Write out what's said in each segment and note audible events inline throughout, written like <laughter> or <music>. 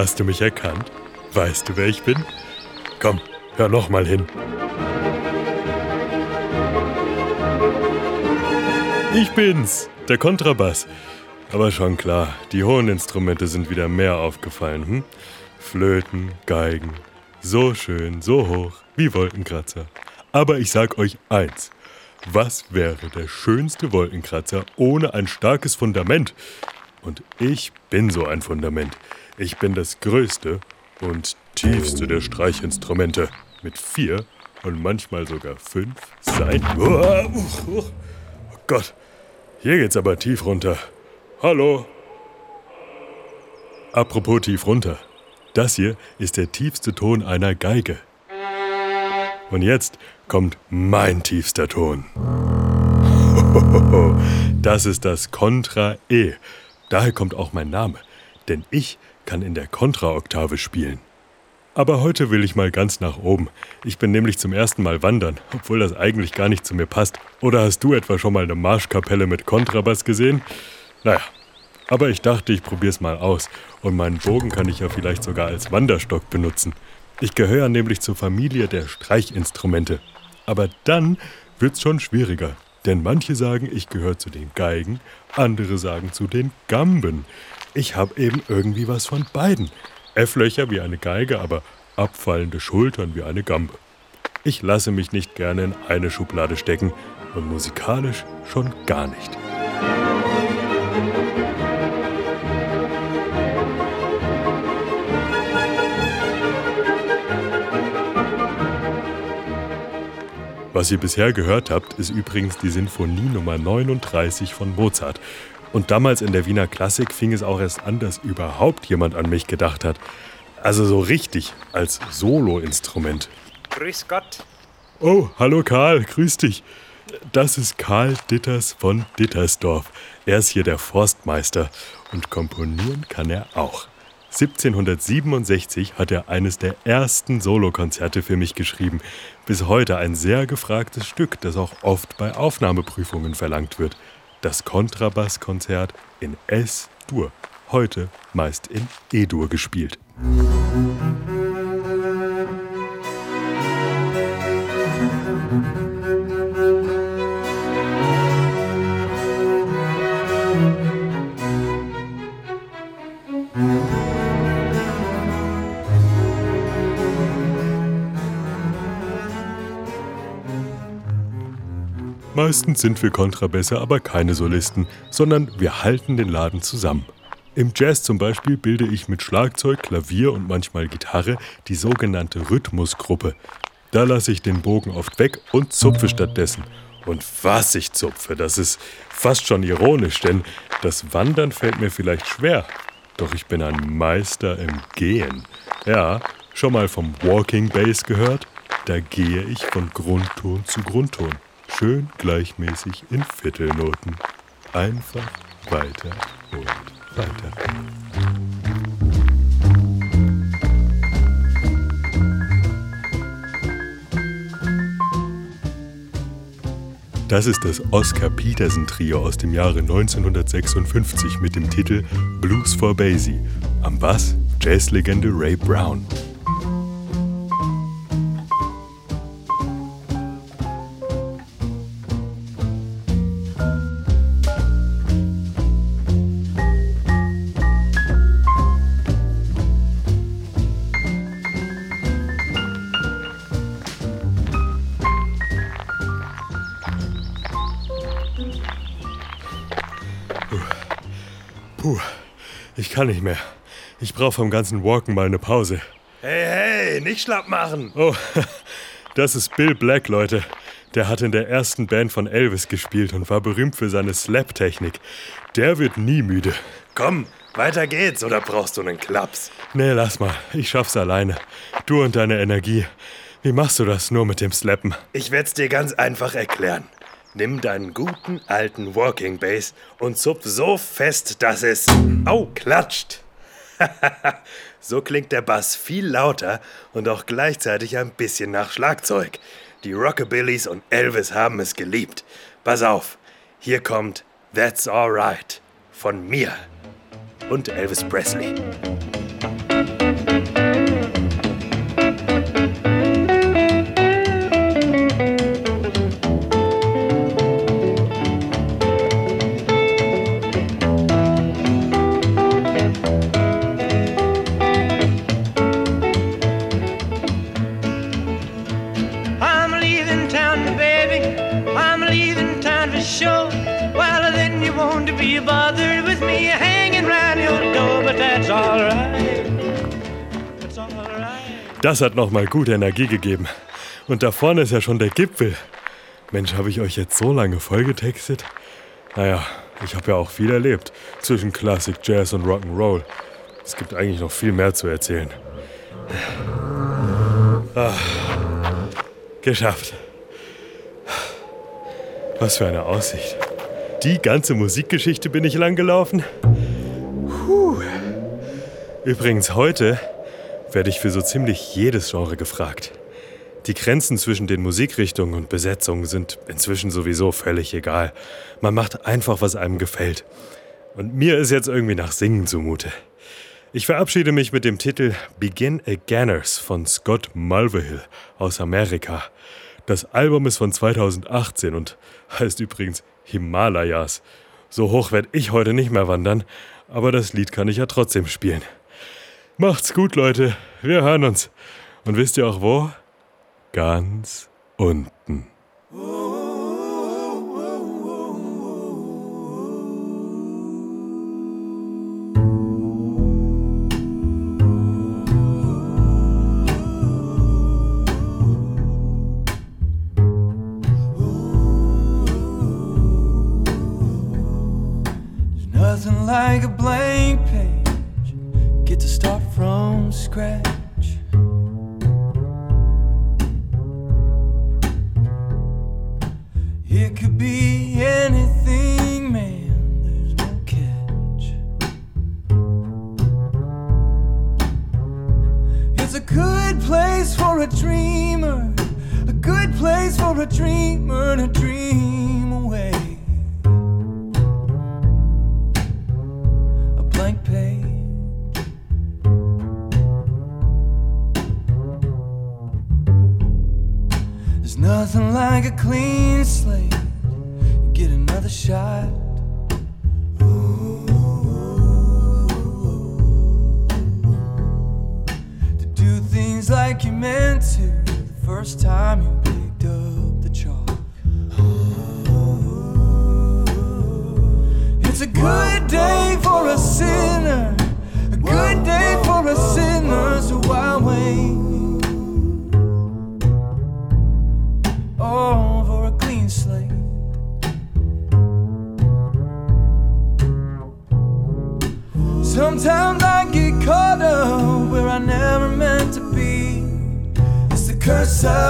Hast du mich erkannt? Weißt du, wer ich bin? Komm, hör noch mal hin. Ich bin's, der Kontrabass. Aber schon klar, die hohen Instrumente sind wieder mehr aufgefallen. Hm? Flöten, Geigen. So schön, so hoch, wie Wolkenkratzer. Aber ich sag euch eins. Was wäre der schönste Wolkenkratzer ohne ein starkes Fundament? Und ich bin so ein Fundament. Ich bin das größte und tiefste der Streichinstrumente. Mit vier und manchmal sogar fünf Seiten. Oh, Gott, hier geht's aber tief runter. Hallo. Apropos tief runter. Das hier ist der tiefste Ton einer Geige. Und jetzt kommt mein tiefster Ton. <laughs> Das ist das Kontra E. Daher kommt auch mein Name. Denn ich kann in der Kontraoktave spielen. Aber heute will ich mal ganz nach oben. Ich bin nämlich zum ersten Mal wandern, obwohl das eigentlich gar nicht zu mir passt. Oder hast du etwa schon mal eine Marschkapelle mit Kontrabass gesehen? Naja, aber ich dachte, ich probier's mal aus. Und meinen Bogen kann ich ja vielleicht sogar als Wanderstock benutzen. Ich gehöre nämlich zur Familie der Streichinstrumente. Aber dann wird's schon schwieriger. Denn manche sagen, ich gehöre zu den Geigen, andere sagen zu den Gamben. Ich habe eben irgendwie was von beiden. F-Löcher wie eine Geige, aber abfallende Schultern wie eine Gambe. Ich lasse mich nicht gerne in eine Schublade stecken und musikalisch schon gar nicht. Was ihr bisher gehört habt, ist übrigens die Sinfonie Nummer 39 von Mozart. Und damals in der Wiener Klassik fing es auch erst an, dass überhaupt jemand an mich gedacht hat. Also so richtig, als Soloinstrument. Grüß Gott. Oh, hallo Karl, grüß dich. Das ist Karl Ditters von Dittersdorf. Er ist hier der Forstmeister und komponieren kann er auch. 1767 hat er eines der ersten Solokonzerte für mich geschrieben. Bis heute ein sehr gefragtes Stück, das auch oft bei Aufnahmeprüfungen verlangt wird. Das Kontrabasskonzert in S-Dur. Heute meist in E-Dur gespielt. Meistens sind wir Kontrabässe aber keine Solisten, sondern wir halten den Laden zusammen. Im Jazz zum Beispiel bilde ich mit Schlagzeug, Klavier und manchmal Gitarre die sogenannte Rhythmusgruppe. Da lasse ich den Bogen oft weg und zupfe stattdessen. Und was ich zupfe, das ist fast schon ironisch, denn das Wandern fällt mir vielleicht schwer. Doch ich bin ein Meister im Gehen. Ja, schon mal vom Walking Bass gehört? Da gehe ich von Grundton zu Grundton schön gleichmäßig in Viertelnoten. Einfach weiter und weiter. Das ist das Oscar Peterson Trio aus dem Jahre 1956 mit dem Titel Blues for Basie. Am Bass Jazzlegende Ray Brown. Puh, ich kann nicht mehr. Ich brauche vom ganzen Walken mal eine Pause. Hey, hey, nicht schlapp machen. Oh, <laughs> das ist Bill Black, Leute. Der hat in der ersten Band von Elvis gespielt und war berühmt für seine Slap-Technik. Der wird nie müde. Komm, weiter geht's, oder brauchst du einen Klaps? Nee, lass mal. Ich schaff's alleine. Du und deine Energie. Wie machst du das nur mit dem Slappen? Ich werd's dir ganz einfach erklären. Nimm deinen guten alten Walking Bass und zupf so fest, dass es au klatscht. <laughs> so klingt der Bass viel lauter und auch gleichzeitig ein bisschen nach Schlagzeug. Die Rockabillys und Elvis haben es geliebt. Pass auf, hier kommt That's Alright von mir. und Elvis Presley. Das hat nochmal gute Energie gegeben. Und da vorne ist ja schon der Gipfel. Mensch, habe ich euch jetzt so lange vollgetextet? Naja, ich habe ja auch viel erlebt zwischen Classic Jazz und Rock'n'Roll. Es gibt eigentlich noch viel mehr zu erzählen. Ah, geschafft. Was für eine Aussicht. Die ganze Musikgeschichte bin ich lang gelaufen. Puh. Übrigens heute werde ich für so ziemlich jedes Genre gefragt. Die Grenzen zwischen den Musikrichtungen und Besetzungen sind inzwischen sowieso völlig egal. Man macht einfach, was einem gefällt. Und mir ist jetzt irgendwie nach Singen zumute. Ich verabschiede mich mit dem Titel Begin Againers von Scott Mulvihill aus Amerika. Das Album ist von 2018 und heißt übrigens Himalayas. So hoch werde ich heute nicht mehr wandern, aber das Lied kann ich ja trotzdem spielen. Macht's gut, Leute. Wir hören uns. Und wisst ihr auch wo? Ganz unten. like a blank page to start from scratch. It could be anything, man, there's no catch. It's a good place for a dreamer, a good place for a dreamer to dream away. Nothing like a clean slate. You get another shot. To do things like you meant to the first time you picked up the chalk. It's a good day for a sinner.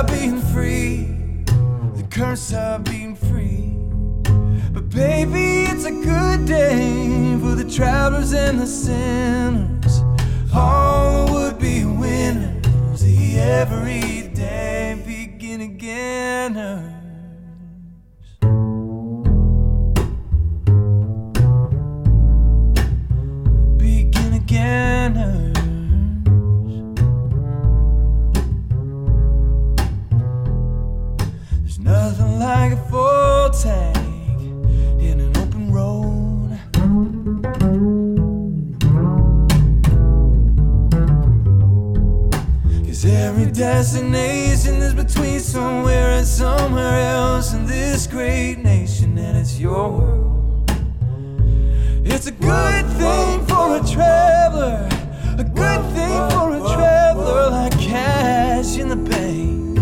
Of being free, the curse of being free. But baby, it's a good day for the travelers and the sinners. All would be winners every day begin again. Destination is between somewhere and somewhere else in this great nation, and it's your world. It's a good thing for a traveler, a good thing for a traveler like cash in the bank.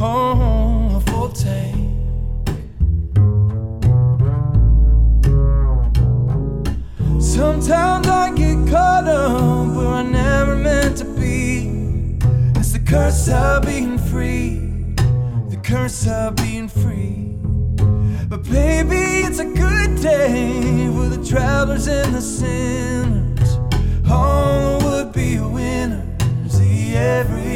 Oh, a full tank. curse of being free, the curse of being free. But baby, it's a good day for the travelers and the sinners. All would be winners, the every.